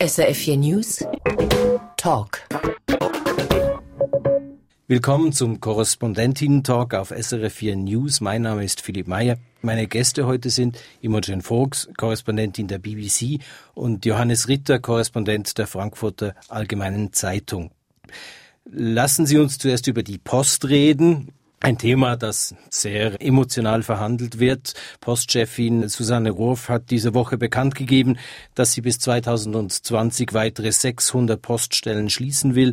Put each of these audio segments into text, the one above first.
SRF4 News Talk. Willkommen zum Korrespondentinnen-Talk auf SRF4 News. Mein Name ist Philipp Meyer. Meine Gäste heute sind Imogen Vogts, Korrespondentin der BBC und Johannes Ritter, Korrespondent der Frankfurter Allgemeinen Zeitung. Lassen Sie uns zuerst über die Post reden. Ein Thema, das sehr emotional verhandelt wird. Postchefin Susanne Rohrf hat diese Woche bekannt gegeben, dass sie bis 2020 weitere 600 Poststellen schließen will.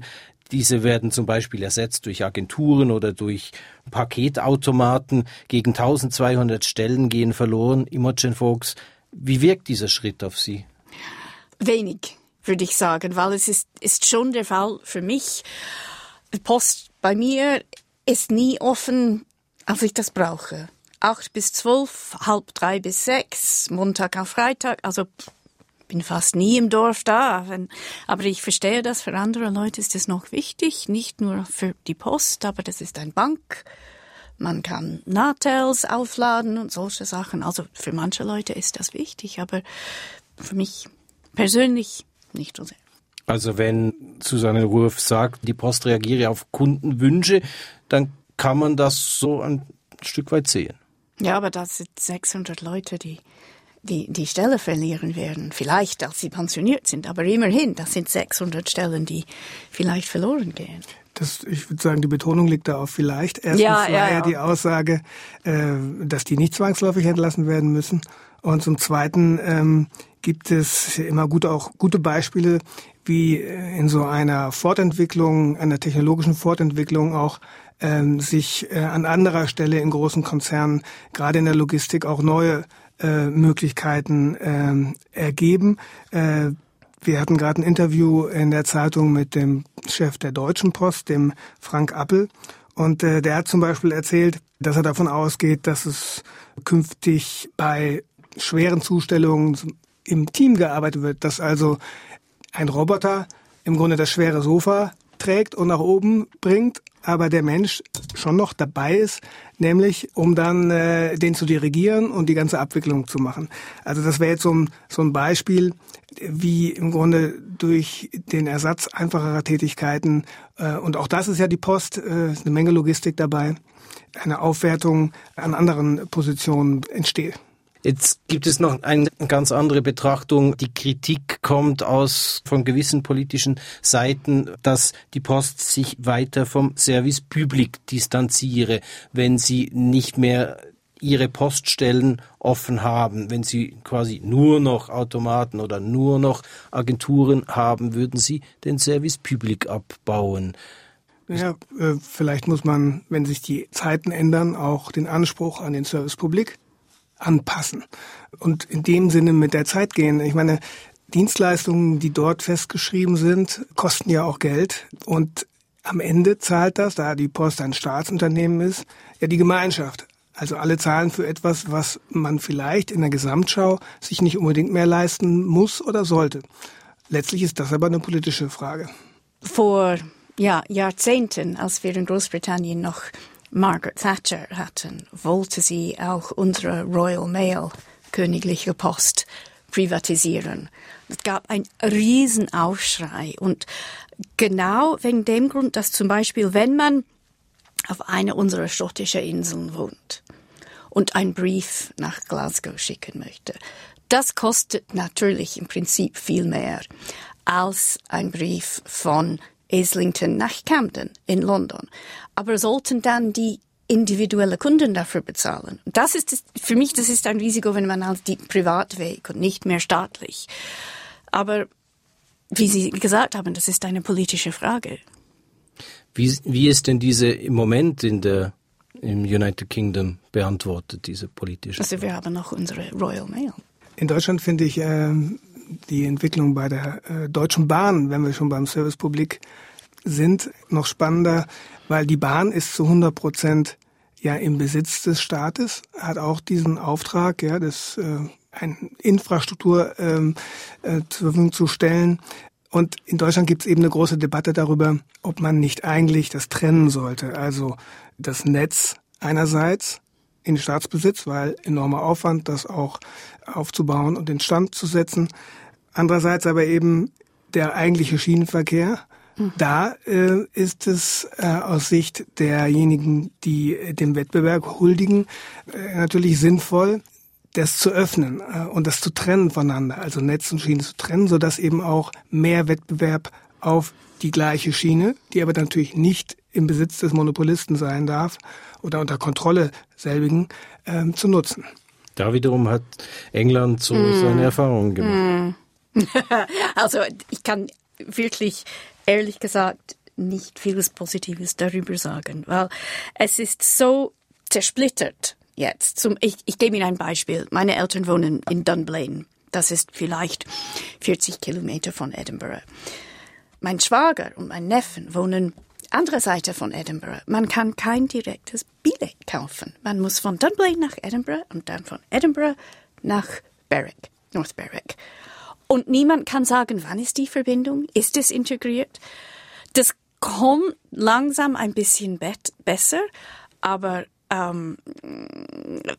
Diese werden zum Beispiel ersetzt durch Agenturen oder durch Paketautomaten. Gegen 1200 Stellen gehen verloren. Imogen Fox, wie wirkt dieser Schritt auf Sie? Wenig, würde ich sagen, weil es ist, ist schon der Fall für mich. Post bei mir ist nie offen, als ich das brauche. Acht bis zwölf, halb drei bis sechs, Montag auf Freitag. Also bin fast nie im Dorf da. Aber ich verstehe das, für andere Leute ist es noch wichtig, nicht nur für die Post, aber das ist ein Bank. Man kann Nahtels aufladen und solche Sachen. Also für manche Leute ist das wichtig, aber für mich persönlich nicht so sehr. Also wenn Susanne Rurf sagt, die Post reagiere auf Kundenwünsche, dann kann man das so ein Stück weit sehen. Ja, aber das sind 600 Leute, die die, die Stelle verlieren werden. Vielleicht, als sie pensioniert sind, aber immerhin, das sind 600 Stellen, die vielleicht verloren gehen. Das, ich würde sagen, die Betonung liegt da auf vielleicht. Erstens ja, war ja, ja die Aussage, äh, dass die nicht zwangsläufig entlassen werden müssen. Und zum Zweiten ähm, gibt es immer gut auch gute Beispiele, wie in so einer Fortentwicklung, einer technologischen Fortentwicklung auch ähm, sich äh, an anderer Stelle in großen Konzernen, gerade in der Logistik, auch neue äh, Möglichkeiten äh, ergeben. Äh, wir hatten gerade ein Interview in der Zeitung mit dem Chef der Deutschen Post, dem Frank Appel. Und äh, der hat zum Beispiel erzählt, dass er davon ausgeht, dass es künftig bei schweren Zustellungen im Team gearbeitet wird, dass also ein Roboter im Grunde das schwere Sofa trägt und nach oben bringt, aber der Mensch schon noch dabei ist, nämlich um dann äh, den zu dirigieren und die ganze Abwicklung zu machen. Also das wäre jetzt so ein, so ein Beispiel, wie im Grunde durch den Ersatz einfacherer Tätigkeiten, äh, und auch das ist ja die Post, äh, eine Menge Logistik dabei, eine Aufwertung an anderen Positionen entsteht. Jetzt gibt es noch eine ganz andere Betrachtung. Die Kritik kommt aus von gewissen politischen Seiten, dass die Post sich weiter vom Service Public distanziere, wenn sie nicht mehr ihre Poststellen offen haben. Wenn sie quasi nur noch Automaten oder nur noch Agenturen haben, würden sie den Service Public abbauen. Ja, äh, vielleicht muss man, wenn sich die Zeiten ändern, auch den Anspruch an den Service Public anpassen und in dem Sinne mit der Zeit gehen. Ich meine, Dienstleistungen, die dort festgeschrieben sind, kosten ja auch Geld und am Ende zahlt das, da die Post ein Staatsunternehmen ist, ja die Gemeinschaft. Also alle zahlen für etwas, was man vielleicht in der Gesamtschau sich nicht unbedingt mehr leisten muss oder sollte. Letztlich ist das aber eine politische Frage. Vor ja, Jahrzehnten, als wir in Großbritannien noch Margaret Thatcher hatten, wollte sie auch unsere Royal Mail, königliche Post, privatisieren. Es gab einen Riesenaufschrei und genau wegen dem Grund, dass zum Beispiel, wenn man auf einer unserer schottischen Inseln wohnt und einen Brief nach Glasgow schicken möchte, das kostet natürlich im Prinzip viel mehr als ein Brief von Islington nach Camden in London. Aber sollten dann die individuelle Kunden dafür bezahlen? Das ist das, für mich, das ist ein Risiko, wenn man als die Privatweg und nicht mehr staatlich. Aber wie Sie gesagt haben, das ist eine politische Frage. Wie, wie ist denn diese im Moment in der im United Kingdom beantwortet, diese politische? Also wir haben noch unsere Royal Mail. In Deutschland finde ich äh, die Entwicklung bei der äh, Deutschen Bahn, wenn wir schon beim Service Public sind, noch spannender, weil die Bahn ist zu 100 Prozent ja im Besitz des Staates, hat auch diesen Auftrag, ja, das äh, ein Infrastruktur ähm, äh, zur Verfügung zu stellen. Und in Deutschland gibt es eben eine große Debatte darüber, ob man nicht eigentlich das trennen sollte. Also das Netz einerseits in Staatsbesitz, weil enormer Aufwand, das auch aufzubauen und in Stand zu setzen. Andererseits aber eben der eigentliche Schienenverkehr. Mhm. Da äh, ist es äh, aus Sicht derjenigen, die dem Wettbewerb huldigen, äh, natürlich sinnvoll, das zu öffnen äh, und das zu trennen voneinander, also Netz und Schiene zu trennen, sodass eben auch mehr Wettbewerb auf die gleiche Schiene, die aber natürlich nicht im Besitz des Monopolisten sein darf oder unter Kontrolle selbigen, ähm, zu nutzen. Da wiederum hat England so mm. seine Erfahrungen gemacht. Mm. also ich kann wirklich ehrlich gesagt nicht vieles Positives darüber sagen, weil es ist so zersplittert jetzt. Zum, ich, ich gebe Ihnen ein Beispiel. Meine Eltern wohnen in Dunblane. Das ist vielleicht 40 Kilometer von Edinburgh. Mein Schwager und mein Neffen wohnen andere Seite von Edinburgh. Man kann kein direktes Billett kaufen. Man muss von Dunblane nach Edinburgh und dann von Edinburgh nach Berwick, North Berwick. Und niemand kann sagen, wann ist die Verbindung? Ist es integriert? Das kommt langsam ein bisschen besser, aber ähm,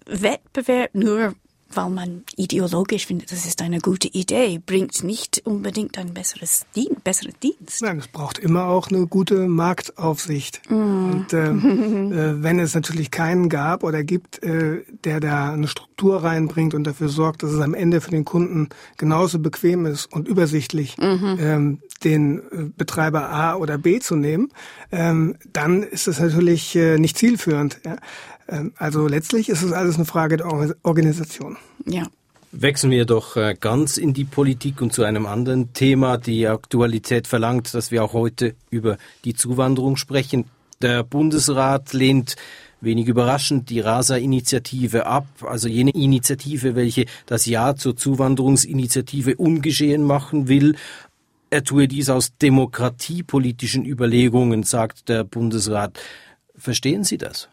Wettbewerb nur weil man ideologisch findet, das ist eine gute Idee, bringt nicht unbedingt ein besseres Dien besseren Dienst. Nein, es braucht immer auch eine gute Marktaufsicht. Mm. Und äh, äh, wenn es natürlich keinen gab oder gibt, äh, der da eine Struktur reinbringt und dafür sorgt, dass es am Ende für den Kunden genauso bequem ist und übersichtlich, mhm. ähm, den äh, Betreiber A oder B zu nehmen, ähm, dann ist das natürlich äh, nicht zielführend. Ja? Ähm, also letztlich ist es alles eine Frage der Organisation. Ja. Wechseln wir doch äh, ganz in die Politik und zu einem anderen Thema. Die Aktualität verlangt, dass wir auch heute über die Zuwanderung sprechen. Der Bundesrat lehnt wenig überraschend die Rasa-Initiative ab, also jene Initiative, welche das Ja zur Zuwanderungsinitiative ungeschehen machen will. Er tue dies aus demokratiepolitischen Überlegungen, sagt der Bundesrat. Verstehen Sie das?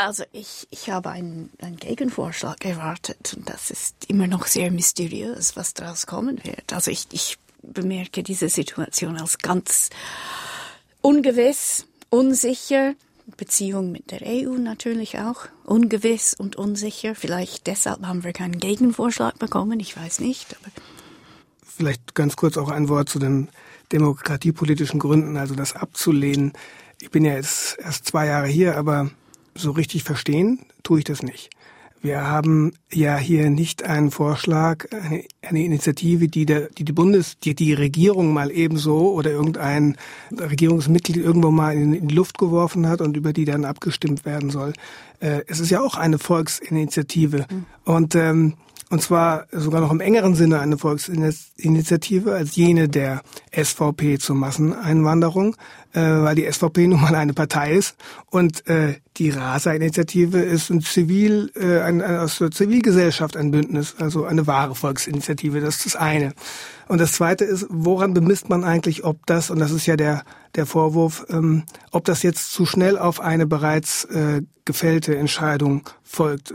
Also ich, ich habe einen, einen Gegenvorschlag erwartet und das ist immer noch sehr mysteriös, was daraus kommen wird. Also ich, ich bemerke diese Situation als ganz ungewiss, unsicher. Beziehung mit der EU natürlich auch. Ungewiss und unsicher. Vielleicht deshalb haben wir keinen Gegenvorschlag bekommen, ich weiß nicht. Aber Vielleicht ganz kurz auch ein Wort zu den demokratiepolitischen Gründen, also das abzulehnen. Ich bin ja jetzt erst zwei Jahre hier, aber so richtig verstehen tue ich das nicht. Wir haben ja hier nicht einen Vorschlag, eine, eine Initiative, die, der, die die Bundes, die die Regierung mal ebenso oder irgendein Regierungsmitglied irgendwo mal in, in die Luft geworfen hat und über die dann abgestimmt werden soll. Äh, es ist ja auch eine Volksinitiative. Mhm. Und ähm, und zwar sogar noch im engeren Sinne eine Volksinitiative als jene der SVP zur Masseneinwanderung, äh, weil die SVP nun mal eine Partei ist und äh, die Rasa-Initiative ist ein Zivil, äh, ein, ein, aus der Zivilgesellschaft ein Bündnis, also eine wahre Volksinitiative. Das ist das eine. Und das zweite ist, woran bemisst man eigentlich, ob das, und das ist ja der, der Vorwurf, ähm, ob das jetzt zu schnell auf eine bereits äh, gefällte Entscheidung folgt.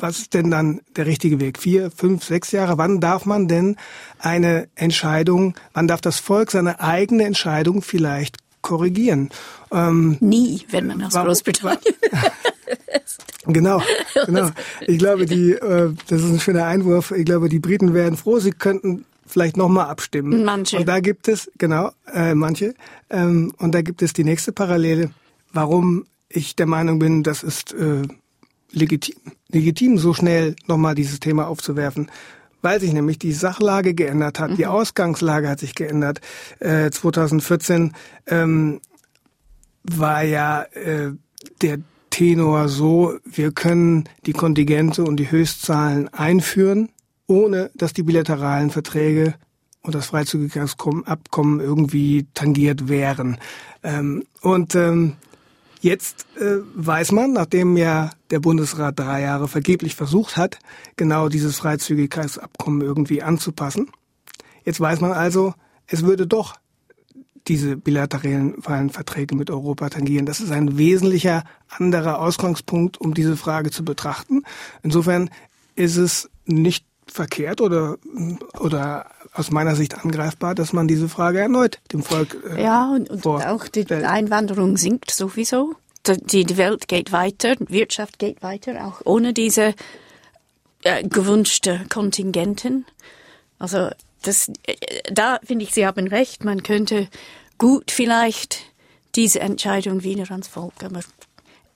Was ist denn dann der richtige Weg? Vier, fünf, sechs Jahre? Wann darf man denn eine Entscheidung, wann darf das Volk seine eigene Entscheidung vielleicht korrigieren? Ähm, Nie, wenn man aus Großbritannien Genau, genau. Ich glaube, die, äh, das ist ein schöner Einwurf. Ich glaube, die Briten wären froh, sie könnten vielleicht nochmal abstimmen. Manche. Und da gibt es, genau, äh, manche. Ähm, und da gibt es die nächste Parallele, warum ich der Meinung bin, das ist äh, legitim, legitim, so schnell nochmal dieses Thema aufzuwerfen. Weil sich nämlich die Sachlage geändert hat, mhm. die Ausgangslage hat sich geändert. Äh, 2014 ähm, war ja äh, der Tenor so, wir können die Kontingente und die Höchstzahlen einführen ohne dass die bilateralen Verträge und das Freizügigkeitsabkommen irgendwie tangiert wären. Ähm, und ähm, jetzt äh, weiß man, nachdem ja der Bundesrat drei Jahre vergeblich versucht hat, genau dieses Freizügigkeitsabkommen irgendwie anzupassen, jetzt weiß man also, es würde doch diese bilateralen Verträge mit Europa tangieren. Das ist ein wesentlicher anderer Ausgangspunkt, um diese Frage zu betrachten. Insofern ist es nicht verkehrt oder, oder aus meiner Sicht angreifbar, dass man diese Frage erneut dem Volk äh, Ja, und, und auch die Einwanderung sinkt sowieso. die, die Welt geht weiter, Wirtschaft geht weiter, auch ohne diese äh, gewünschte Kontingenten. Also das, äh, da finde ich, Sie haben recht. Man könnte gut vielleicht diese Entscheidung wieder ans Volk. Aber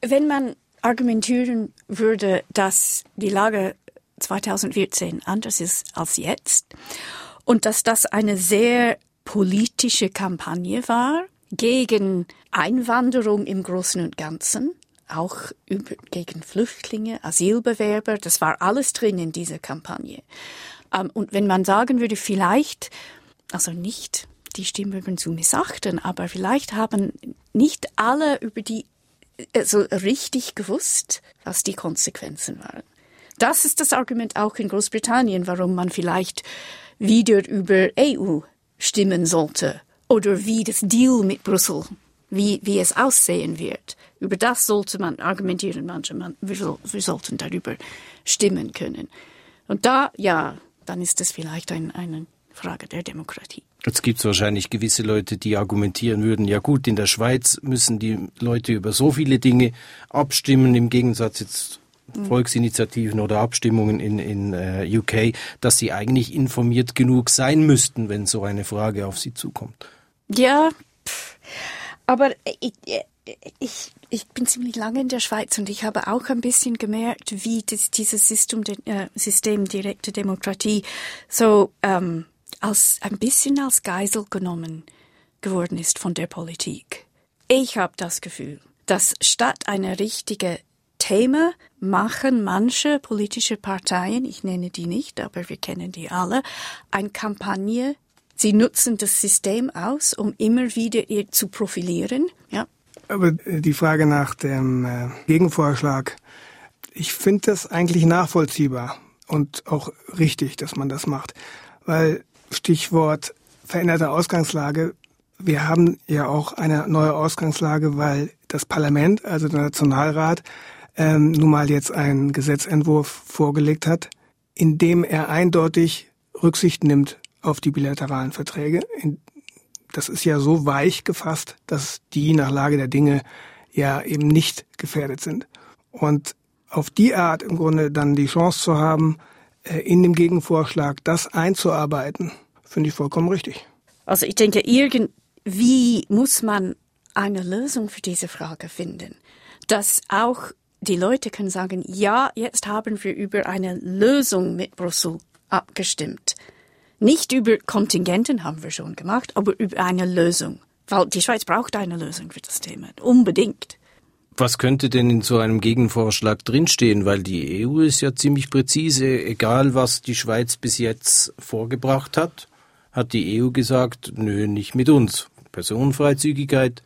wenn man argumentieren würde, dass die Lage 2014 anders ist als jetzt und dass das eine sehr politische Kampagne war gegen Einwanderung im Großen und Ganzen, auch über, gegen Flüchtlinge, Asylbewerber, das war alles drin in dieser Kampagne. Ähm, und wenn man sagen würde, vielleicht, also nicht die Stimmbürger zu missachten, aber vielleicht haben nicht alle über die so also richtig gewusst, was die Konsequenzen waren. Das ist das Argument auch in Großbritannien, warum man vielleicht wieder über EU stimmen sollte oder wie das Deal mit Brüssel, wie, wie es aussehen wird. Über das sollte man argumentieren, manche, man, wir, wir sollten darüber stimmen können. Und da, ja, dann ist es vielleicht ein, eine Frage der Demokratie. Jetzt gibt es wahrscheinlich gewisse Leute, die argumentieren würden, ja gut, in der Schweiz müssen die Leute über so viele Dinge abstimmen, im Gegensatz jetzt. Volksinitiativen oder Abstimmungen in, in äh, UK, dass sie eigentlich informiert genug sein müssten, wenn so eine Frage auf sie zukommt. Ja, aber ich, ich, ich bin ziemlich lange in der Schweiz und ich habe auch ein bisschen gemerkt, wie das, dieses System, äh, System direkte Demokratie so ähm, als ein bisschen als Geisel genommen geworden ist von der Politik. Ich habe das Gefühl, dass statt eine richtige Thema machen manche politische Parteien, ich nenne die nicht, aber wir kennen die alle, eine Kampagne. Sie nutzen das System aus, um immer wieder ihr zu profilieren. Ja. Aber die Frage nach dem äh, Gegenvorschlag, ich finde das eigentlich nachvollziehbar und auch richtig, dass man das macht, weil Stichwort veränderte Ausgangslage. Wir haben ja auch eine neue Ausgangslage, weil das Parlament, also der Nationalrat, ähm, nun mal jetzt einen Gesetzentwurf vorgelegt hat, in dem er eindeutig Rücksicht nimmt auf die bilateralen Verträge. Das ist ja so weich gefasst, dass die nach Lage der Dinge ja eben nicht gefährdet sind. Und auf die Art im Grunde dann die Chance zu haben, äh, in dem Gegenvorschlag das einzuarbeiten, finde ich vollkommen richtig. Also ich denke, irgendwie muss man eine Lösung für diese Frage finden, dass auch die Leute können sagen, ja, jetzt haben wir über eine Lösung mit Brüssel abgestimmt. Nicht über Kontingenten haben wir schon gemacht, aber über eine Lösung. Weil die Schweiz braucht eine Lösung für das Thema. Unbedingt. Was könnte denn in so einem Gegenvorschlag drinstehen? Weil die EU ist ja ziemlich präzise, egal was die Schweiz bis jetzt vorgebracht hat, hat die EU gesagt, nö, nicht mit uns. Personenfreizügigkeit,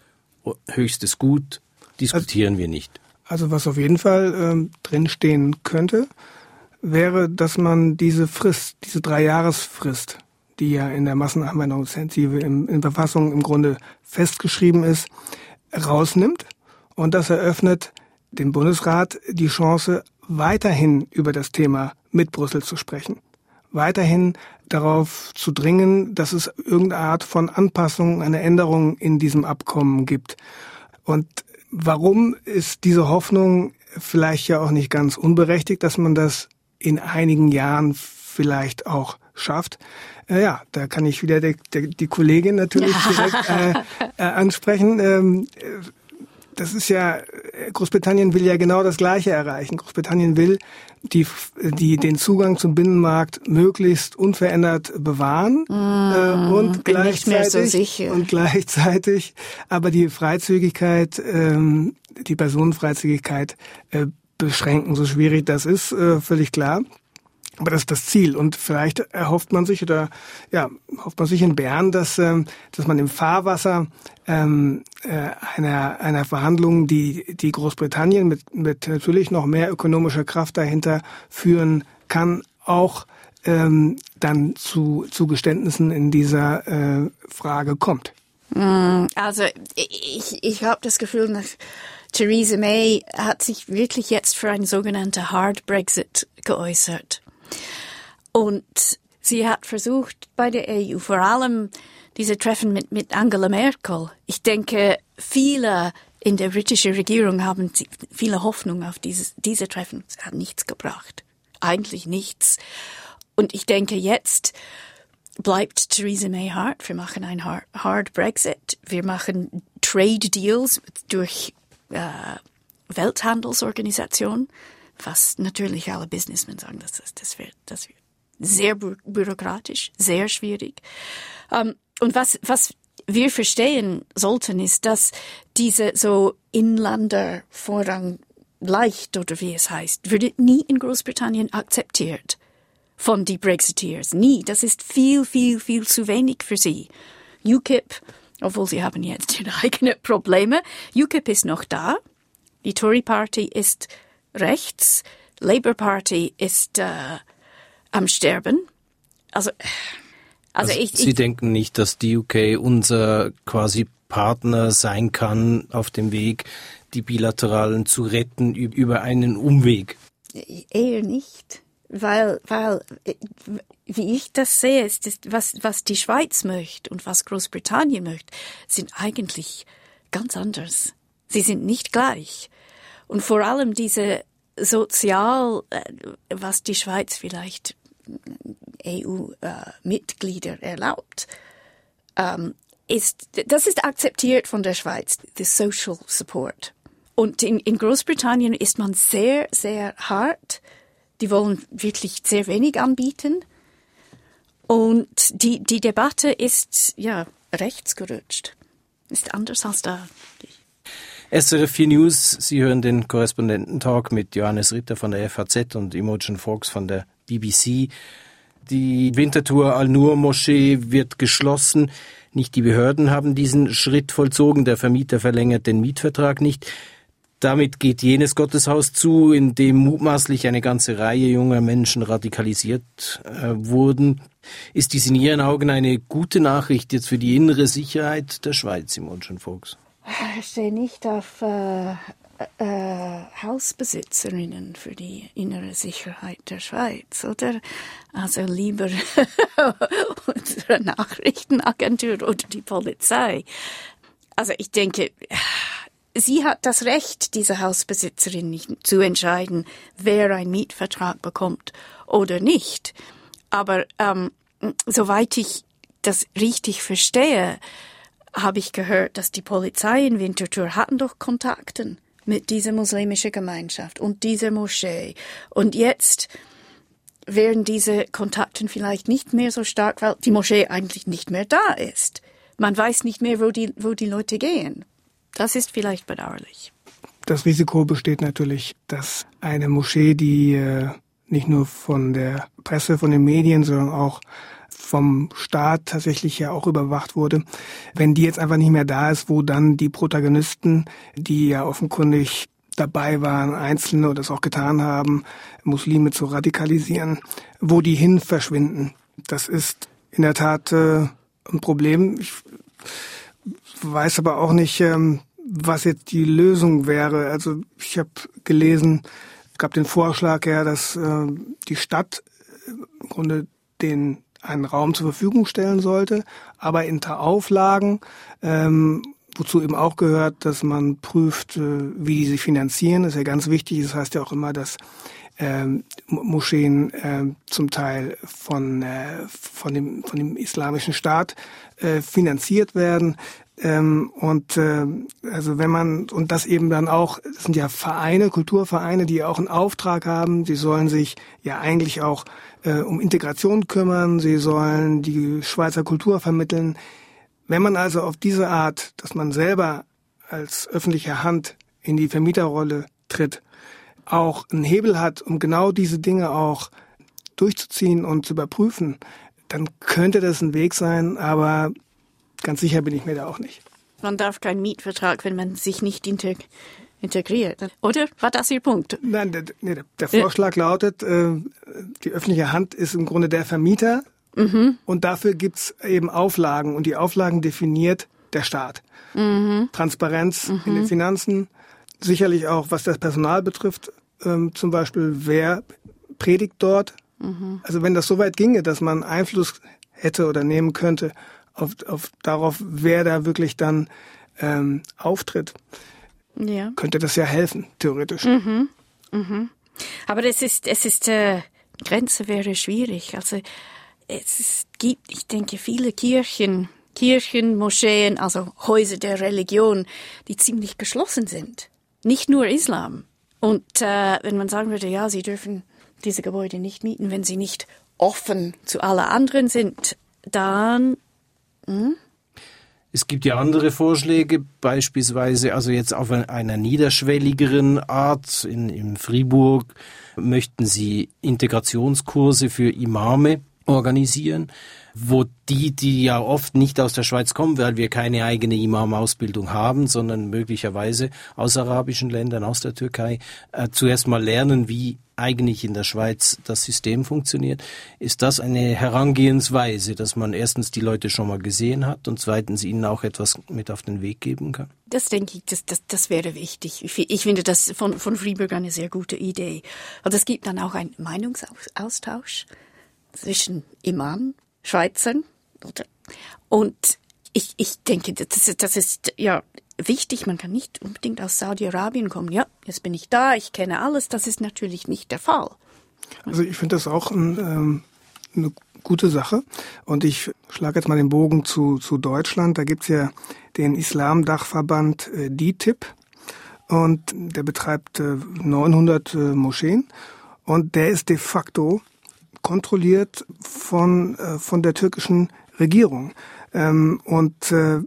höchstes Gut, diskutieren also, wir nicht. Also was auf jeden Fall ähm, drinstehen könnte, wäre, dass man diese Frist, diese Dreijahresfrist, die ja in der Massenanwendungsoffensive in, in Verfassung im Grunde festgeschrieben ist, rausnimmt und das eröffnet dem Bundesrat die Chance, weiterhin über das Thema mit Brüssel zu sprechen. Weiterhin darauf zu dringen, dass es irgendeine Art von Anpassung, eine Änderung in diesem Abkommen gibt. Und warum ist diese Hoffnung vielleicht ja auch nicht ganz unberechtigt, dass man das in einigen Jahren vielleicht auch schafft? Äh, ja, da kann ich wieder die, die, die Kollegin natürlich direkt äh, äh, ansprechen. Ähm, das ist ja, Großbritannien will ja genau das Gleiche erreichen. Großbritannien will die, die den Zugang zum Binnenmarkt möglichst unverändert bewahren mm, äh, und gleichzeitig so und gleichzeitig aber die Freizügigkeit, ähm, die Personenfreizügigkeit äh, beschränken. So schwierig das ist, äh, völlig klar. Aber das ist das Ziel. Und vielleicht erhofft man sich oder ja, hofft man sich in Bern, dass, ähm, dass man im Fahrwasser ähm, äh, einer, einer Verhandlung, die, die Großbritannien mit, mit natürlich noch mehr ökonomischer Kraft dahinter führen kann, auch ähm, dann zu, zu Geständnissen in dieser äh, Frage kommt. Mm, also ich, ich habe das Gefühl, dass Theresa May hat sich wirklich jetzt für einen sogenannten Hard Brexit geäußert. Und sie hat versucht, bei der EU, vor allem diese Treffen mit, mit Angela Merkel, ich denke, viele in der britischen Regierung haben viele Hoffnung auf dieses, diese Treffen. Es hat nichts gebracht. Eigentlich nichts. Und ich denke, jetzt bleibt Theresa May hart. Wir machen ein hard, Brexit. Wir machen Trade Deals durch äh, Welthandelsorganisation, was natürlich alle Businessmen sagen, das, das, wird, das wird sehr bü bürokratisch, sehr schwierig. Ähm, und was, was wir verstehen sollten, ist, dass diese so Inlandervorrang leicht oder wie es heißt, würde nie in Großbritannien akzeptiert von die Brexiteers. Nie. Das ist viel, viel, viel zu wenig für sie. UKIP, obwohl sie haben jetzt ihre eigenen Probleme. UKIP ist noch da. Die Tory Party ist rechts. Labour Party ist äh, am Sterben. Also also, also ich, Sie ich, denken nicht, dass die UK unser quasi Partner sein kann auf dem Weg, die Bilateralen zu retten über einen Umweg? Eher nicht, weil, weil wie ich das sehe, ist das, was, was die Schweiz möchte und was Großbritannien möchte, sind eigentlich ganz anders. Sie sind nicht gleich. Und vor allem diese Sozial, äh, was die Schweiz vielleicht EU-Mitglieder erlaubt, ähm, ist, das ist akzeptiert von der Schweiz, the Social Support. Und in, in Großbritannien ist man sehr, sehr hart. Die wollen wirklich sehr wenig anbieten. Und die, die Debatte ist, ja, rechts gerutscht. Ist anders als da. SRF 4 News, Sie hören den Korrespondententalk mit Johannes Ritter von der FAZ und Imogen Fox von der BBC. Die Winterthur Al-Nur-Moschee wird geschlossen. Nicht die Behörden haben diesen Schritt vollzogen. Der Vermieter verlängert den Mietvertrag nicht. Damit geht jenes Gotteshaus zu, in dem mutmaßlich eine ganze Reihe junger Menschen radikalisiert äh, wurden. Ist dies in Ihren Augen eine gute Nachricht jetzt für die innere Sicherheit der Schweiz, Imogen Fuchs? Ich stehe nicht auf äh, äh, Hausbesitzerinnen für die innere Sicherheit der Schweiz, oder? Also lieber unsere Nachrichtenagentur oder die Polizei. Also ich denke, sie hat das Recht, diese Hausbesitzerin nicht zu entscheiden, wer einen Mietvertrag bekommt oder nicht. Aber ähm, soweit ich das richtig verstehe, habe ich gehört, dass die Polizei in Winterthur hatten doch Kontakten mit dieser muslimischen Gemeinschaft und dieser Moschee. Und jetzt wären diese Kontakte vielleicht nicht mehr so stark, weil die Moschee eigentlich nicht mehr da ist. Man weiß nicht mehr, wo die, wo die Leute gehen. Das ist vielleicht bedauerlich. Das Risiko besteht natürlich, dass eine Moschee, die äh, nicht nur von der Presse, von den Medien, sondern auch vom Staat tatsächlich ja auch überwacht wurde, wenn die jetzt einfach nicht mehr da ist, wo dann die Protagonisten, die ja offenkundig dabei waren, Einzelne oder das auch getan haben, Muslime zu radikalisieren, wo die hin verschwinden. Das ist in der Tat äh, ein Problem. Ich weiß aber auch nicht, ähm, was jetzt die Lösung wäre. Also ich habe gelesen, es gab den Vorschlag ja, dass äh, die Stadt im Grunde den einen Raum zur Verfügung stellen sollte, aber hinter Auflagen, ähm, wozu eben auch gehört, dass man prüft, äh, wie die sich finanzieren. Das ist ja ganz wichtig. Das heißt ja auch immer, dass ähm, Moscheen äh, zum Teil von, äh, von, dem, von dem islamischen Staat äh, finanziert werden. Ähm, und äh, also wenn man und das eben dann auch, das sind ja Vereine, Kulturvereine, die auch einen Auftrag haben. Sie sollen sich ja eigentlich auch äh, um Integration kümmern. Sie sollen die Schweizer Kultur vermitteln. Wenn man also auf diese Art, dass man selber als öffentliche Hand in die Vermieterrolle tritt, auch einen Hebel hat, um genau diese Dinge auch durchzuziehen und zu überprüfen, dann könnte das ein Weg sein, aber ganz sicher bin ich mir da auch nicht. Man darf keinen Mietvertrag, wenn man sich nicht integriert. Oder war das Ihr Punkt? Nein, der, der, der Vorschlag äh. lautet, äh, die öffentliche Hand ist im Grunde der Vermieter mhm. und dafür gibt's eben Auflagen und die Auflagen definiert der Staat. Mhm. Transparenz mhm. in den Finanzen, sicherlich auch was das Personal betrifft, ähm, zum Beispiel wer predigt dort. Mhm. Also wenn das so weit ginge, dass man Einfluss hätte oder nehmen könnte auf, auf darauf, wer da wirklich dann ähm, auftritt, ja. könnte das ja helfen, theoretisch. Mhm. Mhm. Aber es ist, es ist, äh, Grenze wäre schwierig. Also es gibt, ich denke, viele Kirchen, Kirchen, Moscheen, also Häuser der Religion, die ziemlich geschlossen sind. Nicht nur Islam. Und äh, wenn man sagen würde, ja, sie dürfen diese Gebäude nicht mieten, wenn sie nicht offen zu allen anderen sind, dann. Hm? Es gibt ja andere Vorschläge, beispielsweise also jetzt auf einer niederschwelligeren Art. In, in Fribourg möchten sie Integrationskurse für Imame organisieren, wo die, die ja oft nicht aus der Schweiz kommen, weil wir keine eigene Imam-Ausbildung haben, sondern möglicherweise aus arabischen Ländern, aus der Türkei, äh, zuerst mal lernen, wie eigentlich in der Schweiz das System funktioniert. Ist das eine Herangehensweise, dass man erstens die Leute schon mal gesehen hat und zweitens ihnen auch etwas mit auf den Weg geben kann? Das denke ich, das, das, das wäre wichtig. Ich finde das von, von Frieburg eine sehr gute Idee. Und es gibt dann auch einen Meinungsaustausch zwischen Imam, Schweizern, oder? Und ich, ich denke, das, das ist ja wichtig. Man kann nicht unbedingt aus Saudi-Arabien kommen. Ja, jetzt bin ich da, ich kenne alles. Das ist natürlich nicht der Fall. Also ich finde das auch ein, ähm, eine gute Sache. Und ich schlage jetzt mal den Bogen zu, zu Deutschland. Da gibt's ja den Islamdachverband äh, DITIB. Und der betreibt äh, 900 äh, Moscheen. Und der ist de facto kontrolliert von, äh, von der türkischen Regierung. Ähm, und äh,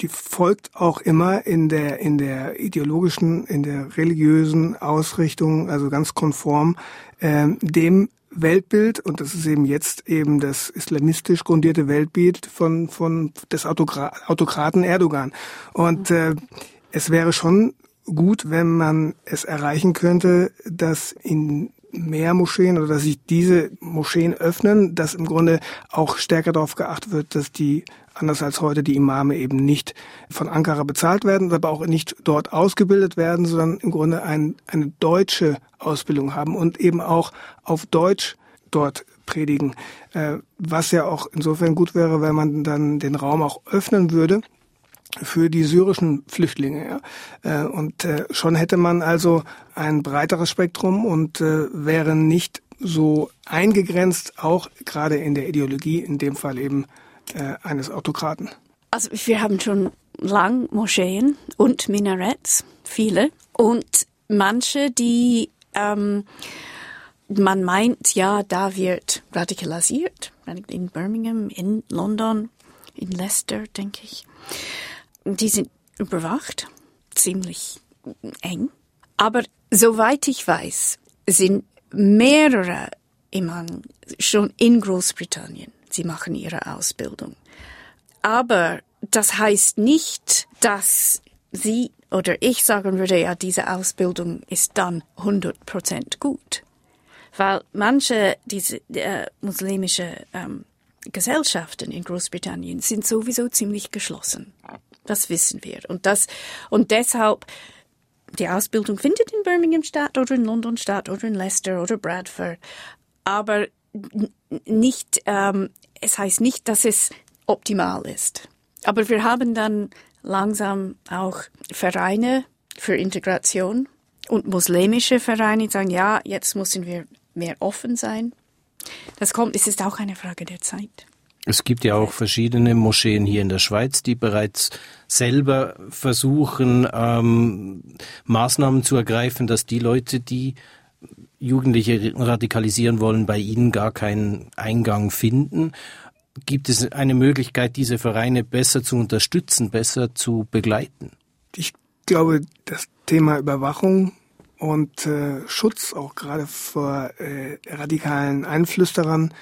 die folgt auch immer in der, in der ideologischen, in der religiösen Ausrichtung, also ganz konform äh, dem Weltbild, und das ist eben jetzt eben das islamistisch grundierte Weltbild von, von des Autokra Autokraten Erdogan. Und äh, es wäre schon gut, wenn man es erreichen könnte, dass in mehr Moscheen oder dass sich diese Moscheen öffnen, dass im Grunde auch stärker darauf geachtet wird, dass die anders als heute die Imame eben nicht von Ankara bezahlt werden, aber auch nicht dort ausgebildet werden, sondern im Grunde ein, eine deutsche Ausbildung haben und eben auch auf Deutsch dort predigen, äh, was ja auch insofern gut wäre, wenn man dann den Raum auch öffnen würde für die syrischen Flüchtlinge. Ja. Äh, und äh, schon hätte man also ein breiteres Spektrum und wäre nicht so eingegrenzt, auch gerade in der Ideologie, in dem Fall eben äh, eines Autokraten? Also wir haben schon lang Moscheen und Minarets, viele. Und manche, die ähm, man meint, ja, da wird radikalisiert, in Birmingham, in London, in Leicester, denke ich. Die sind überwacht, ziemlich eng. Aber soweit ich weiß, sind mehrere Imam schon in Großbritannien sie machen ihre Ausbildung. Aber das heißt nicht, dass sie oder ich sagen würde, ja, diese Ausbildung ist dann 100% gut. Weil manche diese äh, muslimische ähm, Gesellschaften in Großbritannien sind sowieso ziemlich geschlossen. Das wissen wir. Und das, und deshalb, die Ausbildung findet in Birmingham statt oder in London statt oder in Leicester oder Bradford. Aber nicht, ähm, es heißt nicht, dass es optimal ist. Aber wir haben dann langsam auch Vereine für Integration und muslimische Vereine, die sagen, ja, jetzt müssen wir mehr offen sein. Das kommt, es ist auch eine Frage der Zeit. Es gibt ja auch verschiedene Moscheen hier in der Schweiz, die bereits selber versuchen, ähm, Maßnahmen zu ergreifen, dass die Leute, die Jugendliche radikalisieren wollen, bei ihnen gar keinen Eingang finden. Gibt es eine Möglichkeit, diese Vereine besser zu unterstützen, besser zu begleiten? Ich glaube, das Thema Überwachung und äh, Schutz auch gerade vor äh, radikalen Einflüsterern.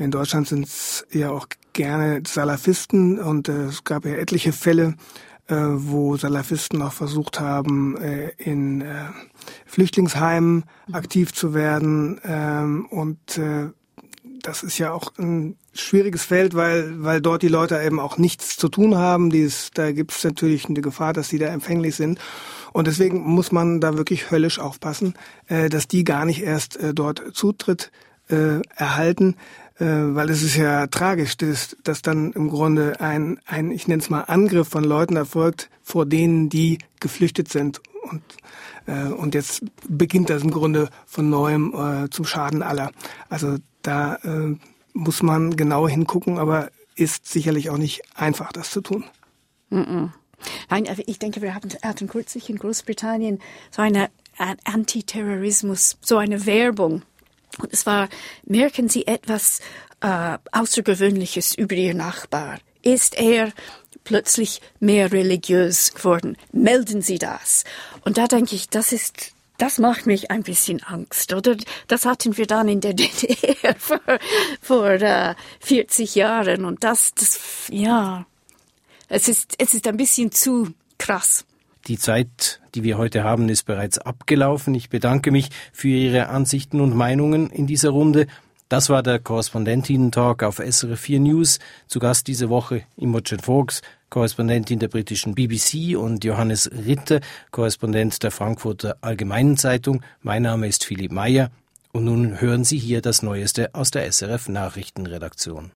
In Deutschland sind es ja auch gerne Salafisten und äh, es gab ja etliche Fälle, äh, wo Salafisten auch versucht haben, äh, in äh, Flüchtlingsheimen aktiv zu werden. Ähm, und äh, das ist ja auch ein schwieriges Feld, weil, weil dort die Leute eben auch nichts zu tun haben. Dies, da gibt es natürlich eine Gefahr, dass sie da empfänglich sind. Und deswegen muss man da wirklich höllisch aufpassen, äh, dass die gar nicht erst dort Zutritt erhalten. Äh, weil es ist ja tragisch, dass, dass dann im Grunde ein, ein ich nenne es mal, Angriff von Leuten erfolgt, vor denen die geflüchtet sind. Und, äh, und jetzt beginnt das im Grunde von neuem äh, zum Schaden aller. Also da äh, muss man genau hingucken, aber ist sicherlich auch nicht einfach, das zu tun. Mm -mm. Nein, ich denke, wir hatten, hatten kürzlich in Großbritannien so eine Antiterrorismus, so eine Werbung. Und es war, merken Sie etwas äh, Außergewöhnliches über Ihr Nachbar? Ist er plötzlich mehr religiös geworden? Melden Sie das. Und da denke ich, das ist das macht mich ein bisschen Angst, oder? Das hatten wir dann in der DDR vor, vor äh, 40 Jahren und das, das, ja, es ist, es ist ein bisschen zu krass. Die Zeit, die wir heute haben, ist bereits abgelaufen. Ich bedanke mich für Ihre Ansichten und Meinungen in dieser Runde. Das war der Korrespondentinnen-Talk auf SRF 4 News. Zu Gast diese Woche Imogen Fox, Korrespondentin der britischen BBC und Johannes Ritter, Korrespondent der Frankfurter Allgemeinen Zeitung. Mein Name ist Philipp Meyer und nun hören Sie hier das Neueste aus der SRF Nachrichtenredaktion.